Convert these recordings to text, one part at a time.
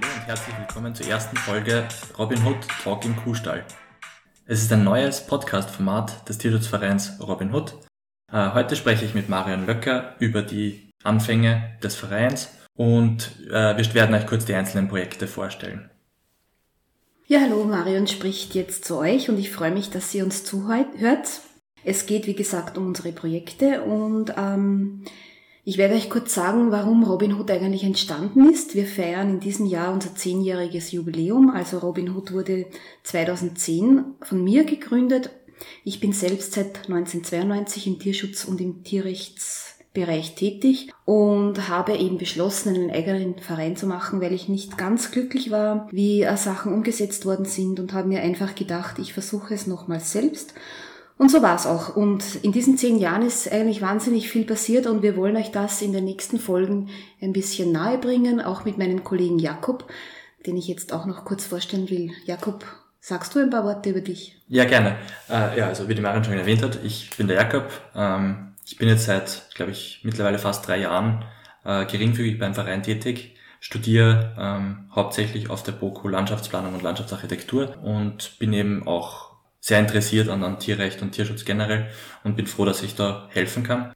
Hallo und herzlich willkommen zur ersten Folge Robin Hood Talk im Kuhstall. Es ist ein neues Podcast-Format des Tierschutzvereins Robin Hood. Äh, heute spreche ich mit Marion Löcker über die Anfänge des Vereins und äh, wir werden euch kurz die einzelnen Projekte vorstellen. Ja, hallo, Marion spricht jetzt zu euch und ich freue mich, dass sie uns zuhört. Es geht, wie gesagt, um unsere Projekte und ähm, ich werde euch kurz sagen, warum Robin Hood eigentlich entstanden ist. Wir feiern in diesem Jahr unser zehnjähriges Jubiläum. Also Robin Hood wurde 2010 von mir gegründet. Ich bin selbst seit 1992 im Tierschutz und im Tierrechtsbereich tätig und habe eben beschlossen, einen eigenen Verein zu machen, weil ich nicht ganz glücklich war, wie äh, Sachen umgesetzt worden sind und habe mir einfach gedacht, ich versuche es nochmal selbst und so war's auch. Und in diesen zehn Jahren ist eigentlich wahnsinnig viel passiert und wir wollen euch das in den nächsten Folgen ein bisschen nahe bringen, auch mit meinem Kollegen Jakob, den ich jetzt auch noch kurz vorstellen will. Jakob, sagst du ein paar Worte über dich? Ja, gerne. Äh, ja, also wie die Marion schon erwähnt hat, ich bin der Jakob. Ähm, ich bin jetzt seit, glaube ich, mittlerweile fast drei Jahren äh, geringfügig beim Verein tätig studiere ähm, hauptsächlich auf der BOKU Landschaftsplanung und Landschaftsarchitektur und bin eben auch sehr interessiert an, an Tierrecht und Tierschutz generell und bin froh, dass ich da helfen kann.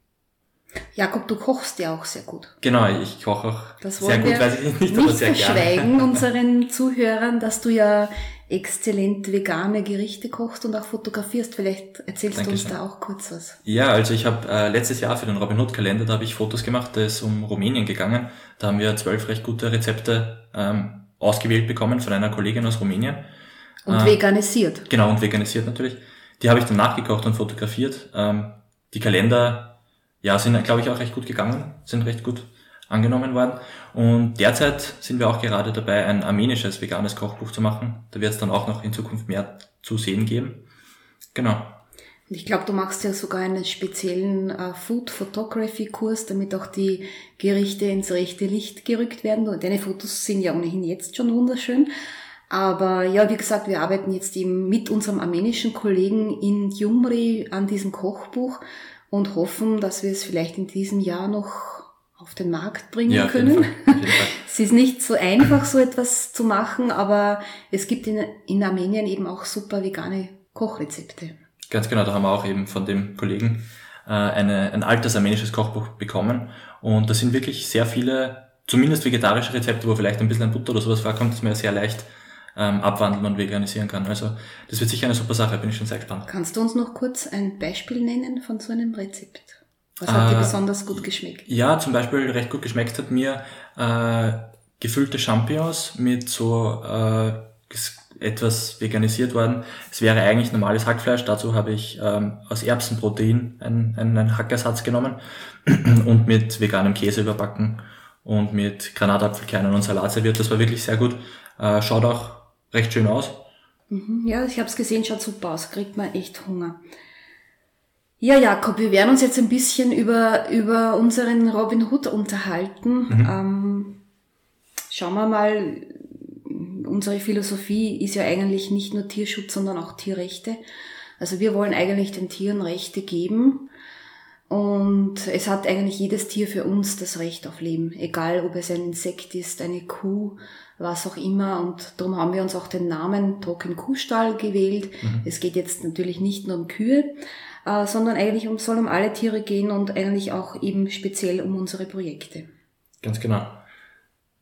Jakob, du kochst ja auch sehr gut. Genau, ich koche auch das sehr gut, weiß ich nicht, aber sehr gerne. verschweigen unseren Zuhörern, dass du ja exzellent vegane Gerichte kochst und auch fotografierst. Vielleicht erzählst Dankeschön. du uns da auch kurz was. Ja, also ich habe äh, letztes Jahr für den Robin Hood Kalender, da habe ich Fotos gemacht, da ist um Rumänien gegangen. Da haben wir zwölf recht gute Rezepte ähm, ausgewählt bekommen von einer Kollegin aus Rumänien. Und äh, veganisiert. Genau, und veganisiert natürlich. Die habe ich dann nachgekocht und fotografiert. Ähm, die Kalender, ja, sind, glaube ich, auch recht gut gegangen, sind recht gut angenommen worden. Und derzeit sind wir auch gerade dabei, ein armenisches veganes Kochbuch zu machen. Da wird es dann auch noch in Zukunft mehr zu sehen geben. Genau. Und ich glaube, du machst ja sogar einen speziellen äh, Food Photography Kurs, damit auch die Gerichte ins rechte Licht gerückt werden. Und deine Fotos sind ja ohnehin jetzt schon wunderschön. Aber ja, wie gesagt, wir arbeiten jetzt eben mit unserem armenischen Kollegen in Jumri an diesem Kochbuch und hoffen, dass wir es vielleicht in diesem Jahr noch auf den Markt bringen ja, können. es ist nicht so einfach, so etwas zu machen, aber es gibt in, in Armenien eben auch super vegane Kochrezepte. Ganz genau, da haben wir auch eben von dem Kollegen äh, eine, ein altes armenisches Kochbuch bekommen. Und da sind wirklich sehr viele, zumindest vegetarische Rezepte, wo vielleicht ein bisschen ein Butter oder sowas vorkommt, das mir sehr leicht ähm, abwandeln und veganisieren kann. Also das wird sicher eine super Sache, bin ich schon sehr gespannt. Kannst du uns noch kurz ein Beispiel nennen von so einem Rezept? Was hat äh, dir besonders gut geschmeckt? Ja, zum Beispiel recht gut geschmeckt hat mir äh, gefüllte Champignons mit so äh, etwas veganisiert worden. Es wäre eigentlich normales Hackfleisch. Dazu habe ich ähm, aus Erbsenprotein einen, einen Hackersatz genommen und mit veganem Käse überbacken und mit Granatapfelkernen und Salat serviert. Das war wirklich sehr gut. Äh, schaut auch recht schön aus. Mhm, ja, ich habe es gesehen, schaut super aus, kriegt man echt Hunger. Ja, Jakob, wir werden uns jetzt ein bisschen über, über unseren Robin Hood unterhalten. Mhm. Ähm, schauen wir mal, unsere Philosophie ist ja eigentlich nicht nur Tierschutz, sondern auch Tierrechte. Also wir wollen eigentlich den Tieren Rechte geben. Und es hat eigentlich jedes Tier für uns das Recht auf Leben, egal ob es ein Insekt ist, eine Kuh, was auch immer. Und darum haben wir uns auch den Namen Token Kuhstall gewählt. Mhm. Es geht jetzt natürlich nicht nur um Kühe, äh, sondern eigentlich um, soll um alle Tiere gehen und eigentlich auch eben speziell um unsere Projekte. Ganz genau.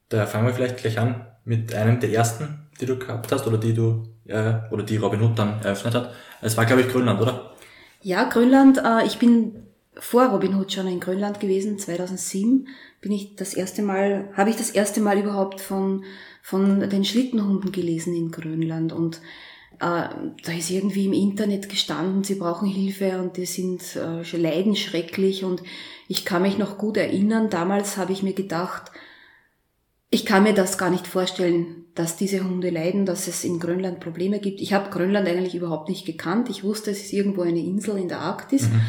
Da fangen wir vielleicht gleich an mit einem der ersten, die du gehabt hast oder die du äh, oder die Robin Hood dann eröffnet hat. Es war glaube ich Grönland, oder? Ja, Grönland. Äh, ich bin vor Robin Hood schon in Grönland gewesen. 2007 bin ich das erste Mal, habe ich das erste Mal überhaupt von von den Schlittenhunden gelesen in Grönland und äh, da ist irgendwie im Internet gestanden, sie brauchen Hilfe und die sind äh, leiden schrecklich und ich kann mich noch gut erinnern, damals habe ich mir gedacht, ich kann mir das gar nicht vorstellen, dass diese Hunde leiden, dass es in Grönland Probleme gibt. Ich habe Grönland eigentlich überhaupt nicht gekannt. Ich wusste, es ist irgendwo eine Insel in der Arktis, mhm.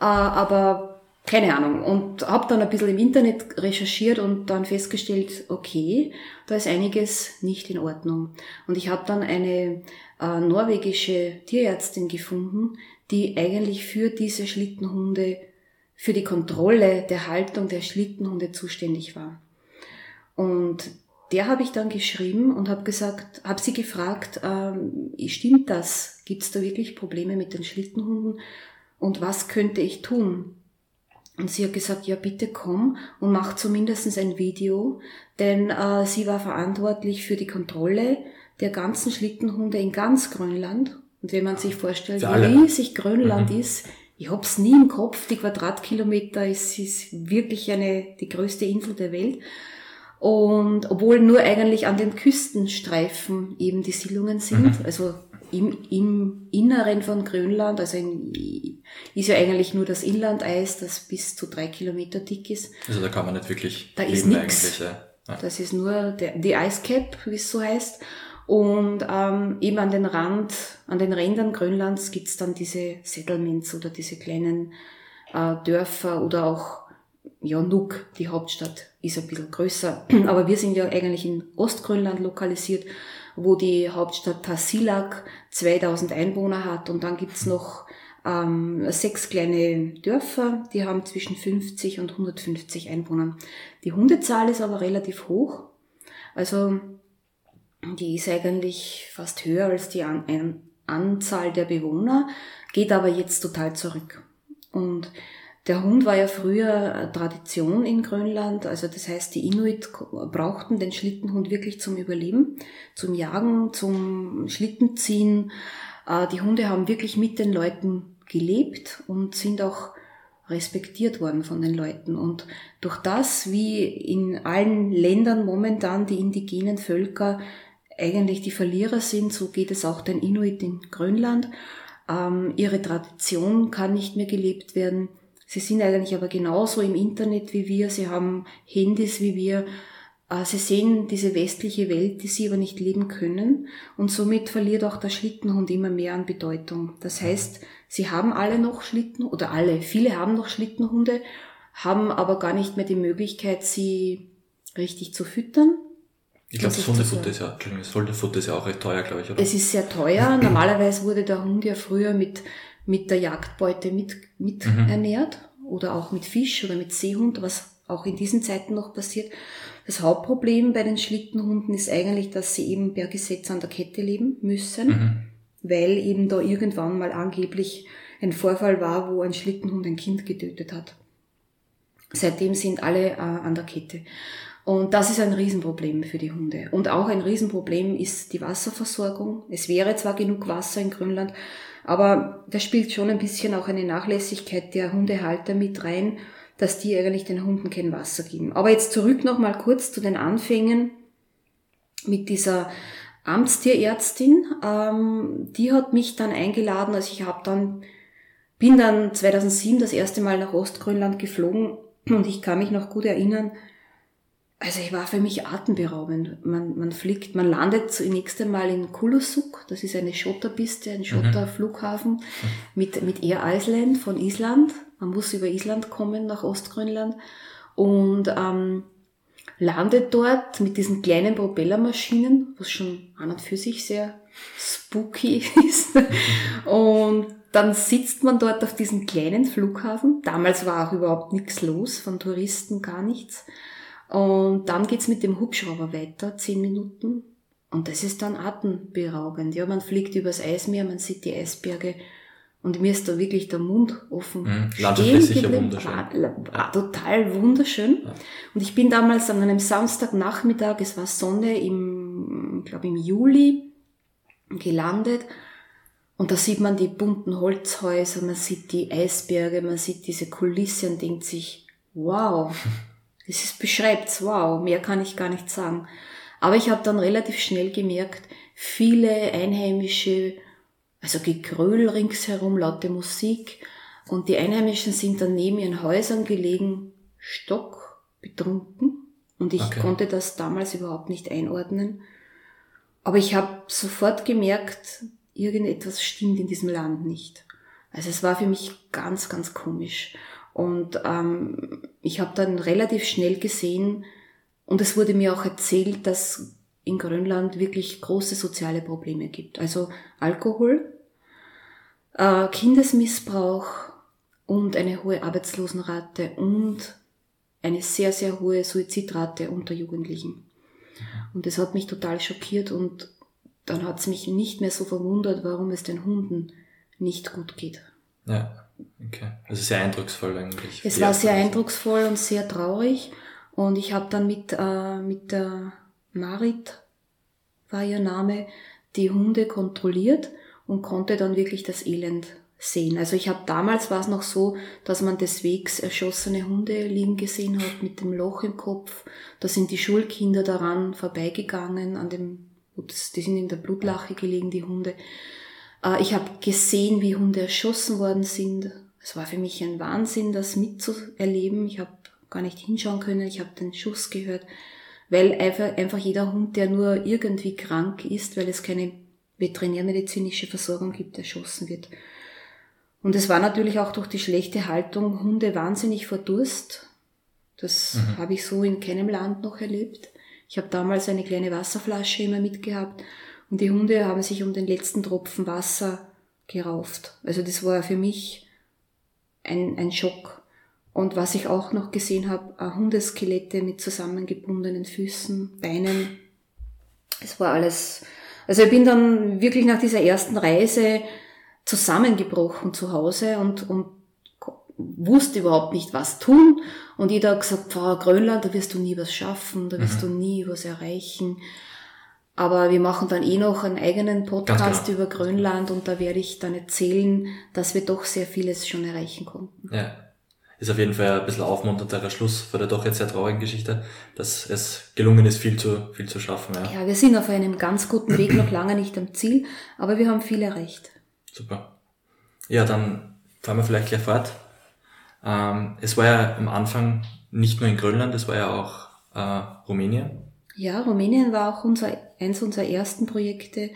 äh, aber keine Ahnung. Und habe dann ein bisschen im Internet recherchiert und dann festgestellt, okay, da ist einiges nicht in Ordnung. Und ich habe dann eine äh, norwegische Tierärztin gefunden, die eigentlich für diese Schlittenhunde, für die Kontrolle der Haltung der Schlittenhunde zuständig war. Und der habe ich dann geschrieben und habe gesagt, habe sie gefragt, ähm, stimmt das? Gibt es da wirklich Probleme mit den Schlittenhunden? Und was könnte ich tun? Und sie hat gesagt, ja bitte komm und mach zumindest ein Video, denn äh, sie war verantwortlich für die Kontrolle der ganzen Schlittenhunde in ganz Grönland. Und wenn man sich vorstellt, wie riesig Grönland mhm. ist, ich hab's nie im Kopf, die Quadratkilometer, es ist wirklich eine, die größte Insel der Welt. Und obwohl nur eigentlich an den Küstenstreifen eben die Siedlungen sind, mhm. also im, im Inneren von Grönland, also in, ist ja eigentlich nur das Inlandeis, das bis zu drei Kilometer dick ist. Also da kann man nicht wirklich da ist nix. Ja. Das ist nur der, die Ice Cap, wie es so heißt. Und ähm, eben an den Rand, an den Rändern Grönlands gibt's dann diese Settlements oder diese kleinen äh, Dörfer oder auch ja, Nuuk, die Hauptstadt, ist ein bisschen größer. Aber wir sind ja eigentlich in Ostgrönland lokalisiert, wo die Hauptstadt Tasiilaq 2000 Einwohner hat. Und dann gibt's noch ähm, sechs kleine Dörfer, die haben zwischen 50 und 150 Einwohnern. Die Hundezahl ist aber relativ hoch. Also die ist eigentlich fast höher als die An Anzahl der Bewohner, geht aber jetzt total zurück. Und der Hund war ja früher Tradition in Grönland, also das heißt, die Inuit brauchten den Schlittenhund wirklich zum Überleben, zum Jagen, zum Schlittenziehen. Äh, die Hunde haben wirklich mit den Leuten gelebt und sind auch respektiert worden von den Leuten. Und durch das, wie in allen Ländern momentan die indigenen Völker eigentlich die Verlierer sind, so geht es auch den Inuit in Grönland. Ähm, ihre Tradition kann nicht mehr gelebt werden. Sie sind eigentlich aber genauso im Internet wie wir. Sie haben Handys wie wir. Äh, sie sehen diese westliche Welt, die sie aber nicht leben können. Und somit verliert auch der Schlittenhund immer mehr an Bedeutung. Das heißt, sie haben alle noch Schlitten oder alle, viele haben noch Schlittenhunde, haben aber gar nicht mehr die Möglichkeit, sie richtig zu füttern ich glaube, das Hundefutter ist ja, das Hundefutter ist ja auch recht teuer, glaube ich, oder? Es ist sehr teuer. Normalerweise wurde der Hund ja früher mit, mit der Jagdbeute mit, mit mhm. ernährt oder auch mit Fisch oder mit Seehund, was auch in diesen Zeiten noch passiert. Das Hauptproblem bei den Schlittenhunden ist eigentlich, dass sie eben per Gesetz an der Kette leben müssen, mhm. weil eben da irgendwann mal angeblich ein Vorfall war, wo ein Schlittenhund ein Kind getötet hat. Seitdem sind alle äh, an der Kette. Und das ist ein Riesenproblem für die Hunde. Und auch ein Riesenproblem ist die Wasserversorgung. Es wäre zwar genug Wasser in Grönland, aber da spielt schon ein bisschen auch eine Nachlässigkeit der Hundehalter mit rein, dass die eigentlich den Hunden kein Wasser geben. Aber jetzt zurück nochmal kurz zu den Anfängen mit dieser Amtstierärztin. Ähm, die hat mich dann eingeladen, also ich habe dann, bin dann 2007 das erste Mal nach Ostgrönland geflogen und ich kann mich noch gut erinnern, also ich war für mich atemberaubend. Man, man fliegt, man landet zunächst einmal in Kulusuk, das ist eine Schotterpiste, ein. Schotterflughafen mhm. mit, mit Air Iceland von Island. Man muss über Island kommen nach Ostgrönland und ähm, landet dort mit diesen kleinen Propellermaschinen, was schon an und für sich sehr spooky ist. Und dann sitzt man dort auf diesem kleinen Flughafen. Damals war auch überhaupt nichts los, von Touristen gar nichts. Und dann geht's mit dem Hubschrauber weiter, zehn Minuten. Und das ist dann atemberaubend. Ja, man fliegt übers Eismeer, man sieht die Eisberge. Und mir ist da wirklich der Mund offen. Mhm, sicher wunderschön. War, war total wunderschön. Ja. Und ich bin damals an einem Samstagnachmittag, es war Sonne im, ich glaube im Juli, gelandet. Und da sieht man die bunten Holzhäuser, man sieht die Eisberge, man sieht diese Kulisse und denkt sich, wow, Es ist beschreibt, wow, mehr kann ich gar nicht sagen. Aber ich habe dann relativ schnell gemerkt, viele Einheimische, also Gegröl ringsherum, laute Musik. Und die Einheimischen sind dann neben ihren Häusern gelegen, stock betrunken. Und ich okay. konnte das damals überhaupt nicht einordnen. Aber ich habe sofort gemerkt, irgendetwas stimmt in diesem Land nicht. Also es war für mich ganz, ganz komisch. Und ähm, ich habe dann relativ schnell gesehen, und es wurde mir auch erzählt, dass in Grönland wirklich große soziale Probleme gibt. Also Alkohol, äh, Kindesmissbrauch und eine hohe Arbeitslosenrate und eine sehr, sehr hohe Suizidrate unter Jugendlichen. Und das hat mich total schockiert und dann hat es mich nicht mehr so verwundert, warum es den Hunden nicht gut geht. Ja, okay. Also sehr eindrucksvoll eigentlich. Es war sehr eindrucksvoll und sehr traurig. Und ich habe dann mit, äh, mit der Marit, war ihr Name, die Hunde kontrolliert und konnte dann wirklich das Elend sehen. Also ich habe damals war es noch so, dass man des Wegs erschossene Hunde liegen gesehen hat mit dem Loch im Kopf. Da sind die Schulkinder daran vorbeigegangen, an dem, die sind in der Blutlache gelegen, die Hunde. Äh, ich habe gesehen, wie Hunde erschossen worden sind. Es war für mich ein Wahnsinn, das mitzuerleben. Ich habe gar nicht hinschauen können. Ich habe den Schuss gehört, weil einfach, einfach jeder Hund, der nur irgendwie krank ist, weil es keine veterinärmedizinische Versorgung gibt, erschossen wird. Und es war natürlich auch durch die schlechte Haltung Hunde wahnsinnig vor Durst. Das mhm. habe ich so in keinem Land noch erlebt. Ich habe damals eine kleine Wasserflasche immer mitgehabt und die Hunde haben sich um den letzten Tropfen Wasser gerauft. Also das war für mich ein, ein Schock. Und was ich auch noch gesehen habe, Hundeskelette mit zusammengebundenen Füßen, Beinen. Es war alles. Also ich bin dann wirklich nach dieser ersten Reise zusammengebrochen zu Hause und, und wusste überhaupt nicht, was tun. Und jeder hat gesagt, Frau Grönland, da wirst du nie was schaffen, da wirst mhm. du nie was erreichen. Aber wir machen dann eh noch einen eigenen Podcast genau. über Grönland und da werde ich dann erzählen, dass wir doch sehr vieles schon erreichen konnten. Ja. Ist auf jeden Fall ein bisschen aufmunternderer Schluss vor der doch jetzt sehr traurigen Geschichte, dass es gelungen ist, viel zu, viel zu schaffen. Ja. ja, wir sind auf einem ganz guten Weg, noch lange nicht am Ziel, aber wir haben viel erreicht. Super. Ja, dann fahren wir vielleicht gleich fort. Ähm, es war ja am Anfang nicht nur in Grönland, es war ja auch äh, Rumänien. Ja, Rumänien war auch unser, eins unserer ersten Projekte.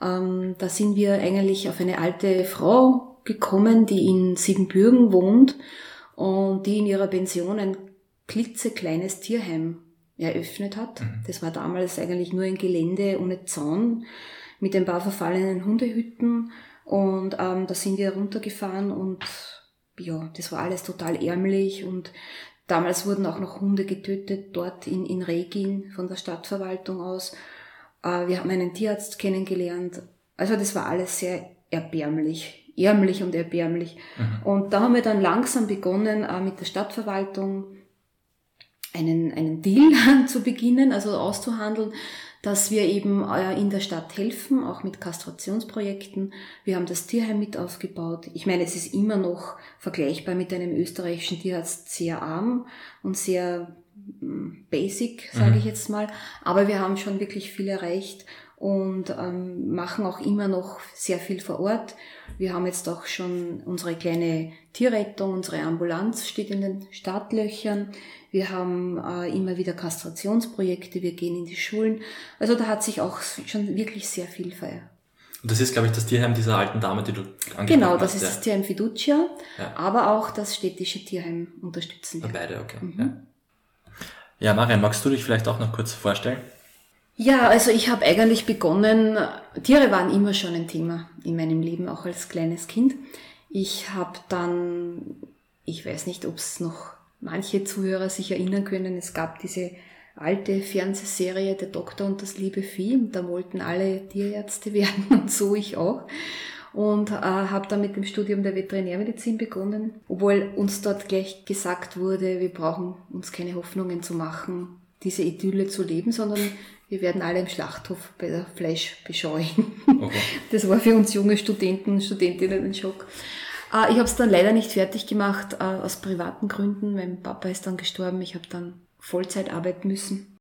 Ähm, da sind wir eigentlich auf eine alte Frau gekommen, die in Siebenbürgen wohnt und die in ihrer Pension ein klitzekleines Tierheim eröffnet hat. Mhm. Das war damals eigentlich nur ein Gelände ohne Zaun mit ein paar verfallenen Hundehütten und ähm, da sind wir runtergefahren und ja, das war alles total ärmlich und damals wurden auch noch Hunde getötet dort in, in Regin von der Stadtverwaltung aus. Äh, wir haben einen Tierarzt kennengelernt. Also das war alles sehr erbärmlich, ärmlich und erbärmlich. Mhm. Und da haben wir dann langsam begonnen, äh, mit der Stadtverwaltung einen, einen Deal zu beginnen, also auszuhandeln, dass wir eben äh, in der Stadt helfen, auch mit Kastrationsprojekten. Wir haben das Tierheim mit aufgebaut. Ich meine, es ist immer noch vergleichbar mit einem österreichischen Tierarzt sehr arm und sehr basic, sage mhm. ich jetzt mal. Aber wir haben schon wirklich viel erreicht und ähm, machen auch immer noch sehr viel vor Ort. Wir haben jetzt auch schon unsere kleine Tierrettung, unsere Ambulanz steht in den Startlöchern. Wir haben äh, immer wieder Kastrationsprojekte, wir gehen in die Schulen. Also da hat sich auch schon wirklich sehr viel verändert. Und das ist, glaube ich, das Tierheim dieser alten Dame, die du angesprochen Genau, das hast, ist ja. das Tierheim Fiducia, ja. aber auch das städtische Tierheim unterstützen wir. Beide, okay. Mhm. Ja. Ja, Marian, magst du dich vielleicht auch noch kurz vorstellen? Ja, also ich habe eigentlich begonnen, Tiere waren immer schon ein Thema in meinem Leben, auch als kleines Kind. Ich habe dann, ich weiß nicht, ob es noch manche Zuhörer sich erinnern können, es gab diese alte Fernsehserie Der Doktor und das liebe Vieh und da wollten alle Tierärzte werden und so ich auch und äh, habe dann mit dem Studium der Veterinärmedizin begonnen, obwohl uns dort gleich gesagt wurde, wir brauchen uns keine Hoffnungen zu machen, diese Idylle zu leben, sondern wir werden alle im Schlachthof bei der Fleischbescheuung. Okay. Das war für uns junge Studenten und Studentinnen ein Schock. Äh, ich habe es dann leider nicht fertig gemacht, äh, aus privaten Gründen. Mein Papa ist dann gestorben, ich habe dann Vollzeit arbeiten müssen.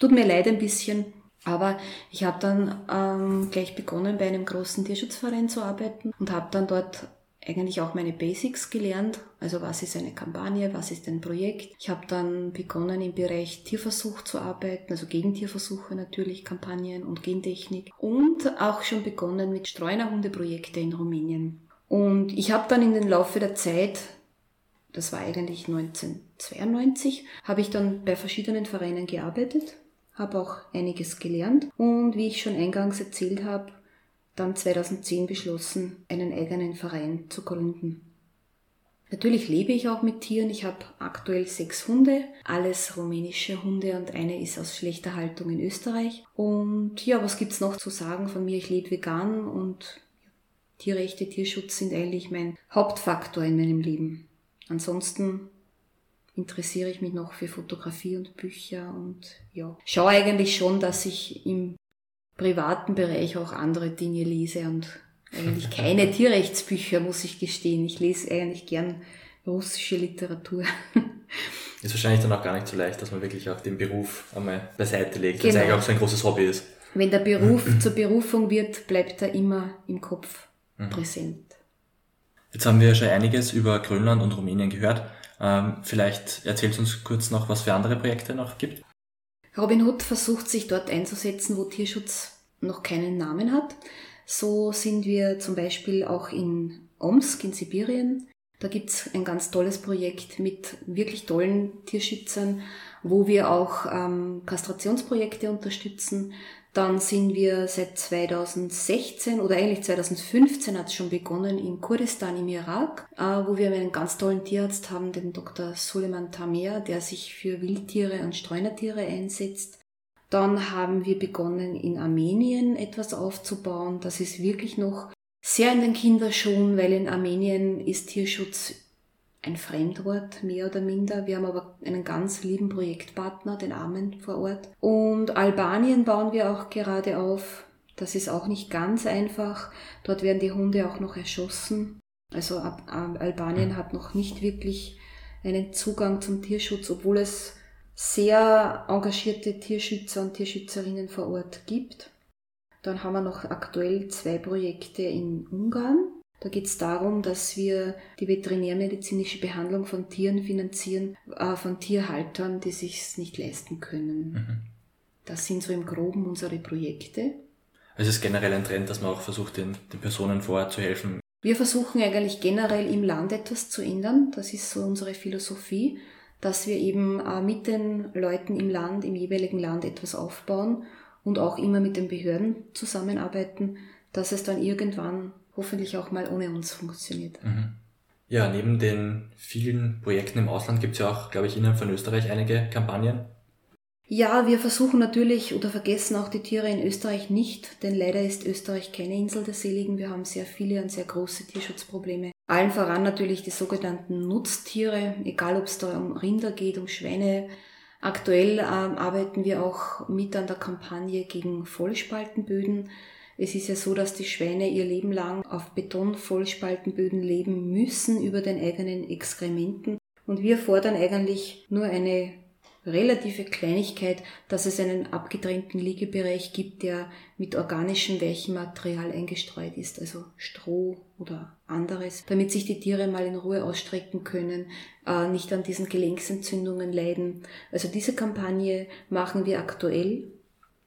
Tut mir leid ein bisschen, aber ich habe dann ähm, gleich begonnen, bei einem großen Tierschutzverein zu arbeiten und habe dann dort eigentlich auch meine Basics gelernt. Also was ist eine Kampagne, was ist ein Projekt. Ich habe dann begonnen im Bereich Tierversuch zu arbeiten, also Gegentierversuche natürlich, Kampagnen und Gentechnik. Und auch schon begonnen mit Streunerhundeprojekte in Rumänien. Und ich habe dann in den Laufe der Zeit, das war eigentlich 1992, habe ich dann bei verschiedenen Vereinen gearbeitet, habe auch einiges gelernt. Und wie ich schon eingangs erzählt habe, dann 2010 beschlossen, einen eigenen Verein zu gründen. Natürlich lebe ich auch mit Tieren. Ich habe aktuell sechs Hunde, alles rumänische Hunde und eine ist aus schlechter Haltung in Österreich. Und ja, was gibt's noch zu sagen von mir? Ich lebe vegan und Tierrechte, Tierschutz sind eigentlich mein Hauptfaktor in meinem Leben. Ansonsten interessiere ich mich noch für Fotografie und Bücher und ja, schaue eigentlich schon, dass ich im privaten Bereich auch andere Dinge lese und eigentlich keine Tierrechtsbücher, muss ich gestehen. Ich lese eigentlich gern russische Literatur. Ist wahrscheinlich dann auch gar nicht so leicht, dass man wirklich auch den Beruf einmal beiseite legt, genau. es eigentlich auch so ein großes Hobby ist. Wenn der Beruf zur Berufung wird, bleibt er immer im Kopf mhm. präsent. Jetzt haben wir schon einiges über Grönland und Rumänien gehört. Ähm, vielleicht erzählst du uns kurz noch, was für andere Projekte noch gibt. Robin Hood versucht sich dort einzusetzen, wo Tierschutz noch keinen Namen hat. So sind wir zum Beispiel auch in Omsk in Sibirien. Da gibt's ein ganz tolles Projekt mit wirklich tollen Tierschützern, wo wir auch ähm, Kastrationsprojekte unterstützen. Dann sind wir seit 2016 oder eigentlich 2015 hat es schon begonnen in Kurdistan im Irak, äh, wo wir einen ganz tollen Tierarzt haben, den Dr. Suleiman Tamer, der sich für Wildtiere und Streunertiere einsetzt. Dann haben wir begonnen in Armenien etwas aufzubauen. Das ist wirklich noch sehr in den Kinderschuhen, weil in Armenien ist Tierschutz ein Fremdwort, mehr oder minder. Wir haben aber einen ganz lieben Projektpartner, den Armen vor Ort. Und Albanien bauen wir auch gerade auf. Das ist auch nicht ganz einfach. Dort werden die Hunde auch noch erschossen. Also Albanien hat noch nicht wirklich einen Zugang zum Tierschutz, obwohl es sehr engagierte Tierschützer und Tierschützerinnen vor Ort gibt. Dann haben wir noch aktuell zwei Projekte in Ungarn. Da geht es darum, dass wir die veterinärmedizinische Behandlung von Tieren finanzieren, äh, von Tierhaltern, die sich nicht leisten können. Mhm. Das sind so im Groben unsere Projekte. Also es ist generell ein Trend, dass man auch versucht, den, den Personen vor Ort zu helfen. Wir versuchen eigentlich generell im Land etwas zu ändern. Das ist so unsere Philosophie dass wir eben äh, mit den Leuten im Land, im jeweiligen Land etwas aufbauen und auch immer mit den Behörden zusammenarbeiten, dass es dann irgendwann hoffentlich auch mal ohne uns funktioniert. Mhm. Ja, neben den vielen Projekten im Ausland gibt es ja auch, glaube ich, innerhalb von Österreich einige Kampagnen. Ja, wir versuchen natürlich oder vergessen auch die Tiere in Österreich nicht, denn leider ist Österreich keine Insel der Seligen. Wir haben sehr viele und sehr große Tierschutzprobleme. Allen voran natürlich die sogenannten Nutztiere, egal ob es da um Rinder geht, um Schweine. Aktuell ähm, arbeiten wir auch mit an der Kampagne gegen Vollspaltenböden. Es ist ja so, dass die Schweine ihr Leben lang auf Betonvollspaltenböden leben müssen über den eigenen Exkrementen. Und wir fordern eigentlich nur eine relative Kleinigkeit, dass es einen abgetrennten Liegebereich gibt, der mit organischem Weichenmaterial eingestreut ist, also Stroh oder anderes, damit sich die Tiere mal in Ruhe ausstrecken können, äh, nicht an diesen Gelenksentzündungen leiden. Also diese Kampagne machen wir aktuell.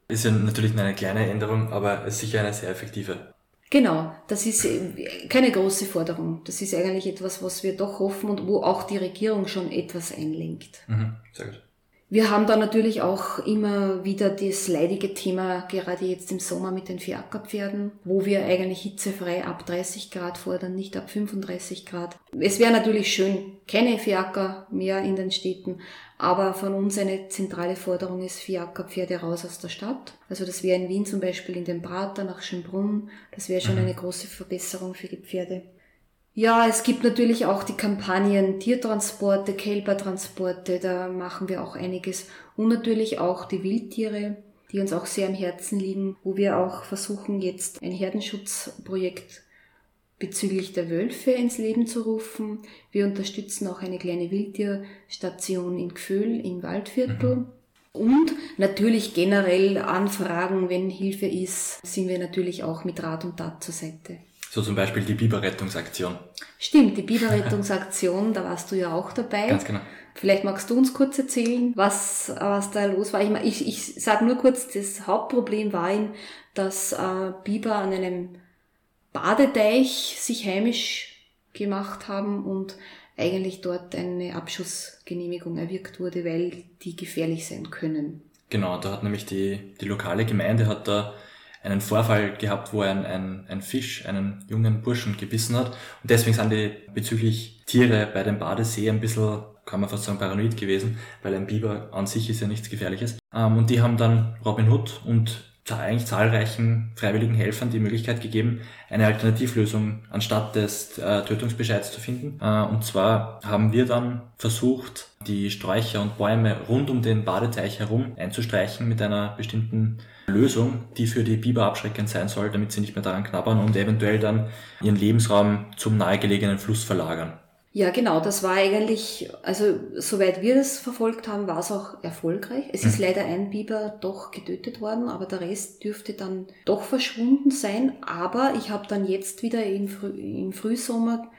Ist ja natürlich eine kleine Änderung, aber ist sicher eine sehr effektive. Genau, das ist äh, keine große Forderung. Das ist eigentlich etwas, was wir doch hoffen und wo auch die Regierung schon etwas einlenkt. Mhm, sehr gut. Wir haben da natürlich auch immer wieder das leidige Thema, gerade jetzt im Sommer mit den Fiakerpferden, wo wir eigentlich hitzefrei ab 30 Grad fordern, nicht ab 35 Grad. Es wäre natürlich schön, keine Fiaker mehr in den Städten, aber von uns eine zentrale Forderung ist Fiakerpferde raus aus der Stadt. Also das wäre in Wien zum Beispiel in den Prater nach Schönbrunn. Das wäre schon mhm. eine große Verbesserung für die Pferde. Ja, es gibt natürlich auch die Kampagnen Tiertransporte, Kälbertransporte, da machen wir auch einiges. Und natürlich auch die Wildtiere, die uns auch sehr am Herzen liegen, wo wir auch versuchen, jetzt ein Herdenschutzprojekt bezüglich der Wölfe ins Leben zu rufen. Wir unterstützen auch eine kleine Wildtierstation in Gföhl im Waldviertel. Mhm. Und natürlich generell Anfragen, wenn Hilfe ist, sind wir natürlich auch mit Rat und Tat zur Seite. So zum Beispiel die Biberrettungsaktion. Stimmt, die Biberrettungsaktion, da warst du ja auch dabei. Ganz genau. Vielleicht magst du uns kurz erzählen, was, was da los war. Ich, ich, ich sage nur kurz, das Hauptproblem war, dass äh, Biber an einem Badeteich sich heimisch gemacht haben und eigentlich dort eine Abschussgenehmigung erwirkt wurde, weil die gefährlich sein können. Genau, da hat nämlich die, die lokale Gemeinde hat da einen Vorfall gehabt, wo ein, ein, ein Fisch einen jungen Burschen gebissen hat. Und deswegen sind die bezüglich Tiere bei dem Badesee ein bisschen, kann man fast sagen, paranoid gewesen, weil ein Biber an sich ist ja nichts Gefährliches. Ähm, und die haben dann Robin Hood und eigentlich zahlreichen freiwilligen Helfern die Möglichkeit gegeben, eine Alternativlösung anstatt des äh, Tötungsbescheids zu finden. Äh, und zwar haben wir dann versucht, die Sträucher und Bäume rund um den Badeteich herum einzustreichen mit einer bestimmten Lösung, die für die Biber abschreckend sein soll, damit sie nicht mehr daran knabbern und eventuell dann ihren Lebensraum zum nahegelegenen Fluss verlagern. Ja, genau, das war eigentlich, also soweit wir das verfolgt haben, war es auch erfolgreich. Es ist mhm. leider ein Biber doch getötet worden, aber der Rest dürfte dann doch verschwunden sein. Aber ich habe dann jetzt wieder im, Früh, im Frühsommer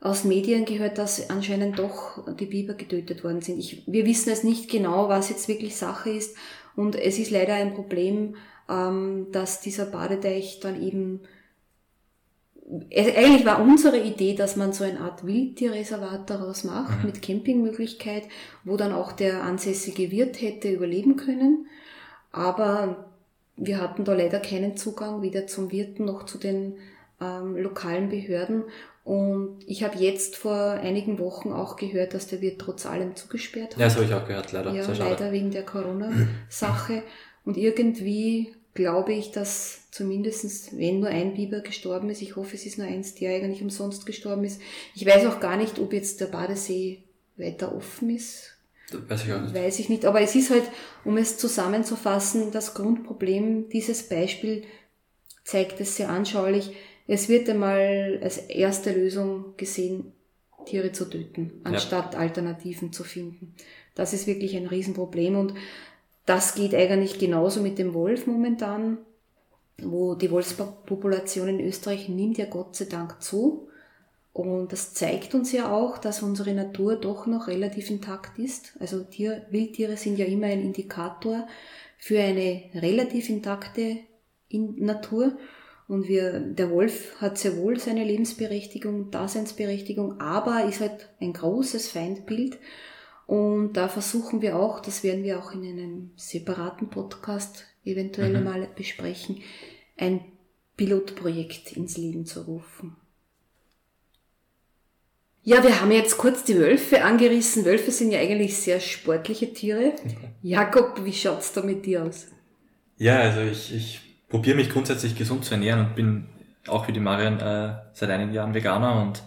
aus Medien gehört, dass anscheinend doch die Biber getötet worden sind. Ich, wir wissen es nicht genau, was jetzt wirklich Sache ist. Und es ist leider ein Problem, ähm, dass dieser Badeteich dann eben eigentlich war unsere Idee, dass man so eine Art Wildtierreservat daraus macht, mhm. mit Campingmöglichkeit, wo dann auch der ansässige Wirt hätte überleben können. Aber wir hatten da leider keinen Zugang weder zum Wirten noch zu den ähm, lokalen Behörden. Und ich habe jetzt vor einigen Wochen auch gehört, dass der Wirt trotz allem zugesperrt hat. Ja, das habe ich auch gehört, leider. Ja, leider wegen der Corona-Sache. Und irgendwie glaube ich, dass zumindestens wenn nur ein Biber gestorben ist, ich hoffe, es ist nur eins, der eigentlich umsonst gestorben ist. Ich weiß auch gar nicht, ob jetzt der Badesee weiter offen ist. Das weiß ich auch nicht. Weiß ich nicht. Aber es ist halt, um es zusammenzufassen, das Grundproblem, dieses Beispiel zeigt es sehr anschaulich. Es wird einmal als erste Lösung gesehen, Tiere zu töten, anstatt ja. Alternativen zu finden. Das ist wirklich ein Riesenproblem und das geht eigentlich genauso mit dem Wolf momentan, wo die Wolfspopulation in Österreich nimmt ja Gott sei Dank zu. Und das zeigt uns ja auch, dass unsere Natur doch noch relativ intakt ist. Also Tier, Wildtiere sind ja immer ein Indikator für eine relativ intakte Natur. Und wir, der Wolf hat sehr wohl seine Lebensberechtigung, Daseinsberechtigung, aber ist halt ein großes Feindbild. Und da versuchen wir auch, das werden wir auch in einem separaten Podcast eventuell mhm. mal besprechen, ein Pilotprojekt ins Leben zu rufen. Ja, wir haben jetzt kurz die Wölfe angerissen. Wölfe sind ja eigentlich sehr sportliche Tiere. Jakob, wie schaut's da mit dir aus? Ja, also ich, ich probiere mich grundsätzlich gesund zu ernähren und bin auch wie die Marion äh, seit einigen Jahren Veganer und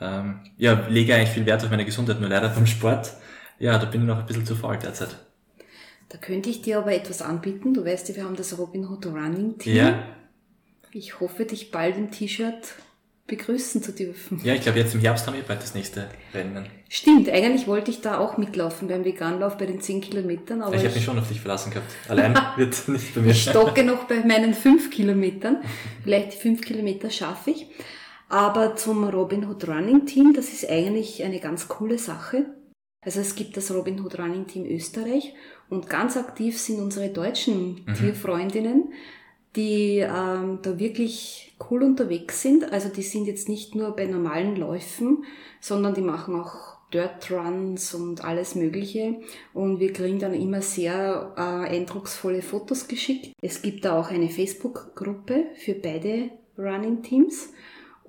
ähm, ja, lege eigentlich viel Wert auf meine Gesundheit, nur leider beim Sport, ja, da bin ich noch ein bisschen zu faul derzeit. Da könnte ich dir aber etwas anbieten. Du weißt ja, wir haben das Robin Hood Running Team. Ja. Ich hoffe, dich bald im T-Shirt begrüßen zu dürfen. Ja, ich glaube, jetzt im Herbst haben wir bald das nächste Rennen. Stimmt, eigentlich wollte ich da auch mitlaufen beim Veganlauf bei den 10 Kilometern. Aber ich habe mich schon auf dich verlassen gehabt. Allein wird nicht bei mir. Ich stocke noch bei meinen 5 Kilometern. Vielleicht die 5 Kilometer schaffe ich. Aber zum Robin Hood Running Team, das ist eigentlich eine ganz coole Sache. Also es gibt das Robin Hood Running Team Österreich und ganz aktiv sind unsere deutschen mhm. Tierfreundinnen, die ähm, da wirklich cool unterwegs sind. Also die sind jetzt nicht nur bei normalen Läufen, sondern die machen auch Dirt Runs und alles Mögliche. Und wir kriegen dann immer sehr äh, eindrucksvolle Fotos geschickt. Es gibt da auch eine Facebook-Gruppe für beide Running Teams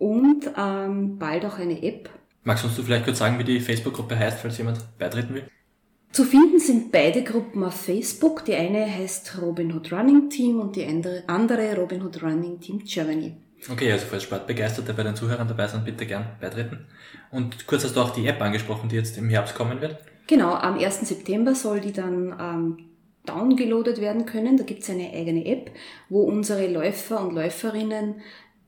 und ähm, bald auch eine App. Magst du uns vielleicht kurz sagen, wie die Facebook-Gruppe heißt, falls jemand beitreten will? Zu finden sind beide Gruppen auf Facebook. Die eine heißt Robin Hood Running Team und die andere Robin Hood Running Team Germany. Okay, also falls Sportbegeisterte bei den Zuhörern dabei sind, bitte gern beitreten. Und kurz hast du auch die App angesprochen, die jetzt im Herbst kommen wird? Genau, am 1. September soll die dann ähm, downgeloadet werden können. Da gibt es eine eigene App, wo unsere Läufer und Läuferinnen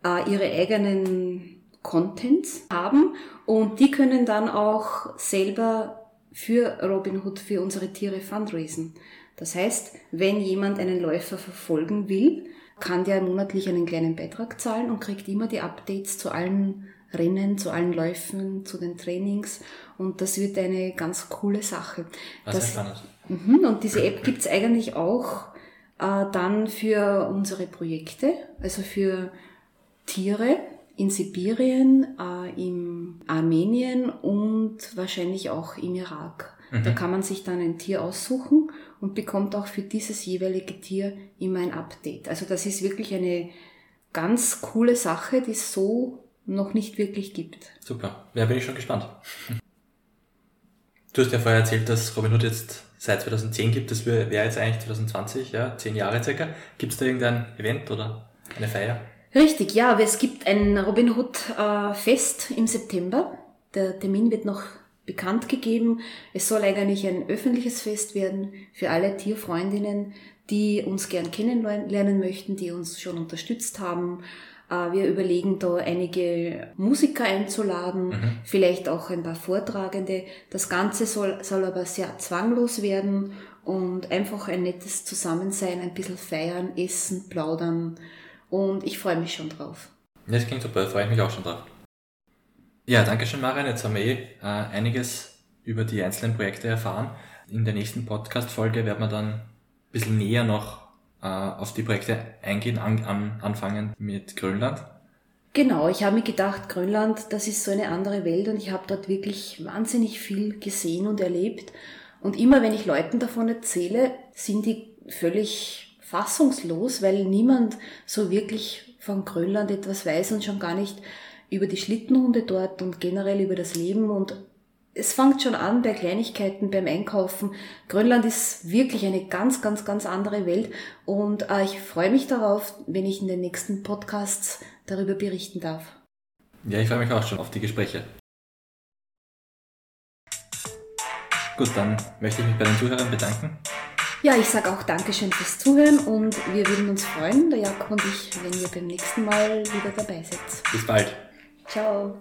äh, ihre eigenen Contents haben und die können dann auch selber für Robinhood, für unsere Tiere fundraisen. Das heißt, wenn jemand einen Läufer verfolgen will, kann der monatlich einen kleinen Beitrag zahlen und kriegt immer die Updates zu allen Rennen, zu allen Läufen, zu den Trainings und das wird eine ganz coole Sache. Das, ist spannend. Mhm, und diese App gibt's eigentlich auch äh, dann für unsere Projekte, also für Tiere in Sibirien, äh, im Armenien und wahrscheinlich auch im Irak. Mhm. Da kann man sich dann ein Tier aussuchen und bekommt auch für dieses jeweilige Tier immer ein Update. Also das ist wirklich eine ganz coole Sache, die es so noch nicht wirklich gibt. Super, ja, bin ich schon gespannt. Du hast ja vorher erzählt, dass Robin Hood jetzt seit 2010 gibt. Das wäre jetzt eigentlich 2020, ja, zehn Jahre circa. Gibt es da irgendein Event oder eine Feier? Richtig, ja, es gibt ein Robin Hood äh, Fest im September. Der Termin wird noch bekannt gegeben. Es soll eigentlich ein öffentliches Fest werden für alle Tierfreundinnen, die uns gern kennenlernen möchten, die uns schon unterstützt haben. Äh, wir überlegen da einige Musiker einzuladen, mhm. vielleicht auch ein paar Vortragende. Das Ganze soll, soll aber sehr zwanglos werden und einfach ein nettes Zusammensein, ein bisschen feiern, essen, plaudern und ich freue mich schon drauf. Das klingt super, freue ich mich auch schon drauf. Ja, danke schön, Marian. Jetzt haben wir eh äh, einiges über die einzelnen Projekte erfahren. In der nächsten Podcast-Folge werden wir dann ein bisschen näher noch äh, auf die Projekte eingehen, an, an, anfangen mit Grönland. Genau, ich habe mir gedacht, Grönland, das ist so eine andere Welt und ich habe dort wirklich wahnsinnig viel gesehen und erlebt. Und immer wenn ich Leuten davon erzähle, sind die völlig fassungslos, weil niemand so wirklich von Grönland etwas weiß und schon gar nicht über die Schlittenhunde dort und generell über das Leben und es fängt schon an bei Kleinigkeiten beim Einkaufen. Grönland ist wirklich eine ganz, ganz, ganz andere Welt und äh, ich freue mich darauf, wenn ich in den nächsten Podcasts darüber berichten darf. Ja, ich freue mich auch schon auf die Gespräche. Gut, dann möchte ich mich bei den Zuhörern bedanken ja, ich sage auch Dankeschön fürs Zuhören und wir würden uns freuen, der Jakob und ich, wenn ihr beim nächsten Mal wieder dabei seid. Bis bald. Ciao.